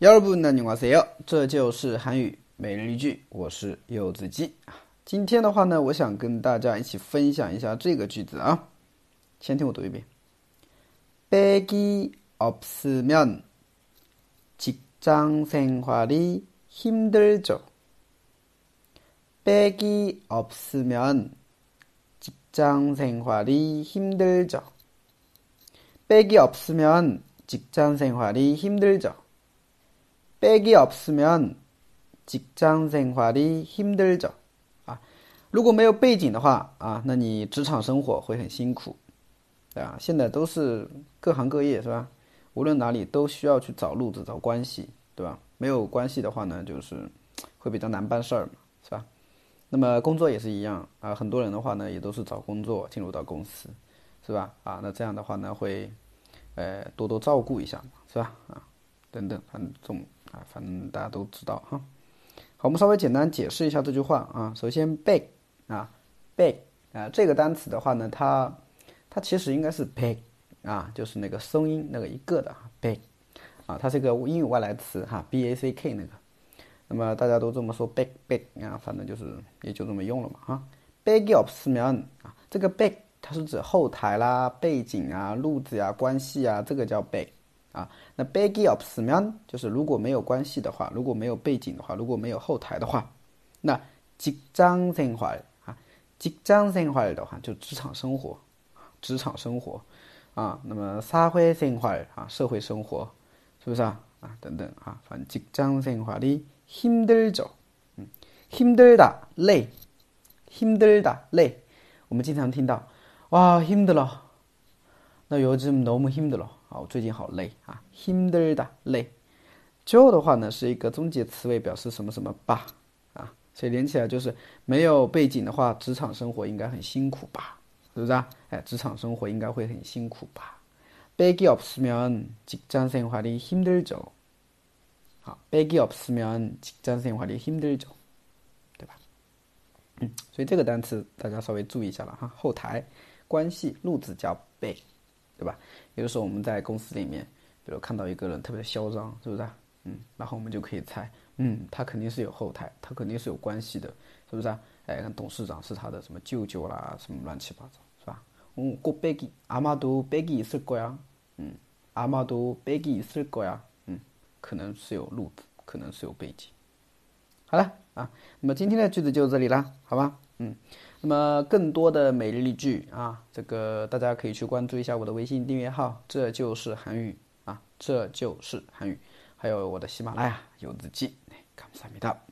여러분안녕하세요，这就是韩语每日一句，我是柚子鸡啊。今天的话呢，我想跟大家一起分享一下这个句子啊。先听我读一遍：백이없으면직장생활이힘들죠백이없으면직장생활이힘들죠백이없으면직장생활이힘들죠 背기없으면직장생활이힘들죠啊，如果没有背景的话啊，那你职场生活会很辛苦，对吧？现在都是各行各业是吧？无论哪里都需要去找路子、找关系，对吧？没有关系的话呢，就是会比较难办事儿嘛，是吧？那么工作也是一样啊，很多人的话呢，也都是找工作进入到公司，是吧？啊，那这样的话呢，会呃多多照顾一下嘛，是吧？啊，等等，很重。 啊，反正大家都知道哈。好，我们稍微简单解释一下这句话啊。首先，beg 啊，beg 啊，这个单词的话呢，它它其实应该是 beg 啊，就是那个声音那个一个的 beg 啊，它是一个英语外来词哈，b a c k 那个。那么大家都这么说 beg beg 啊，反正就是也就这么用了嘛哈。beg of s m e n 啊，这个 beg 它是指后台啦、背景啊、路子呀、关系啊，这个叫 beg。啊，那 baggy of s m a n 就是如果没有关系的话，如果没有背景的话，如果没有后台的话，那직장生活啊，직장生活的话就职场生活，职场生活啊，那么社会生活啊，社会生活是不是啊？啊，等等啊，反正직장生活的힘들 죠， 嗯，힘들 다， 累，힘들 다， 累，我们经常听到，哇，힘들 어， 那요즘너무힘들 어。 啊，我最近好累啊，힘들 다， 累。就的话呢，是一个终结词尾，表示什么什么吧，啊，所以连起来就是没有背景的话，职场生活应该很辛苦吧，是不是啊？哎，职场生活应该会很辛苦吧。背景없으면직장생활이힘들 죠。 好，背景없으면직장생활이힘들 죠， 对吧？嗯，所以这个单词大家稍微注意一下了哈，后台关系路子叫背。 对吧？有的时候我们在公司里面，比如看到一个人特别嚣张，是不是？嗯，然后我们就可以猜，嗯，他肯定是有后台，他肯定是有关系的，是不是啊？哎，董事长是他的什么舅舅啦，什么乱七八糟，是吧？嗯，过背景，阿玛都背景是过呀，嗯，阿玛都背景是过呀，嗯，可能是有路子，可能是有背景。好了啊，那么今天的句子就这里了，好吧？嗯。那么更多的每日例句啊，这个大家可以去关注一下我的微信订阅号，这就是韩语啊，这就是韩语，还有我的喜马拉雅有日记，감사합니다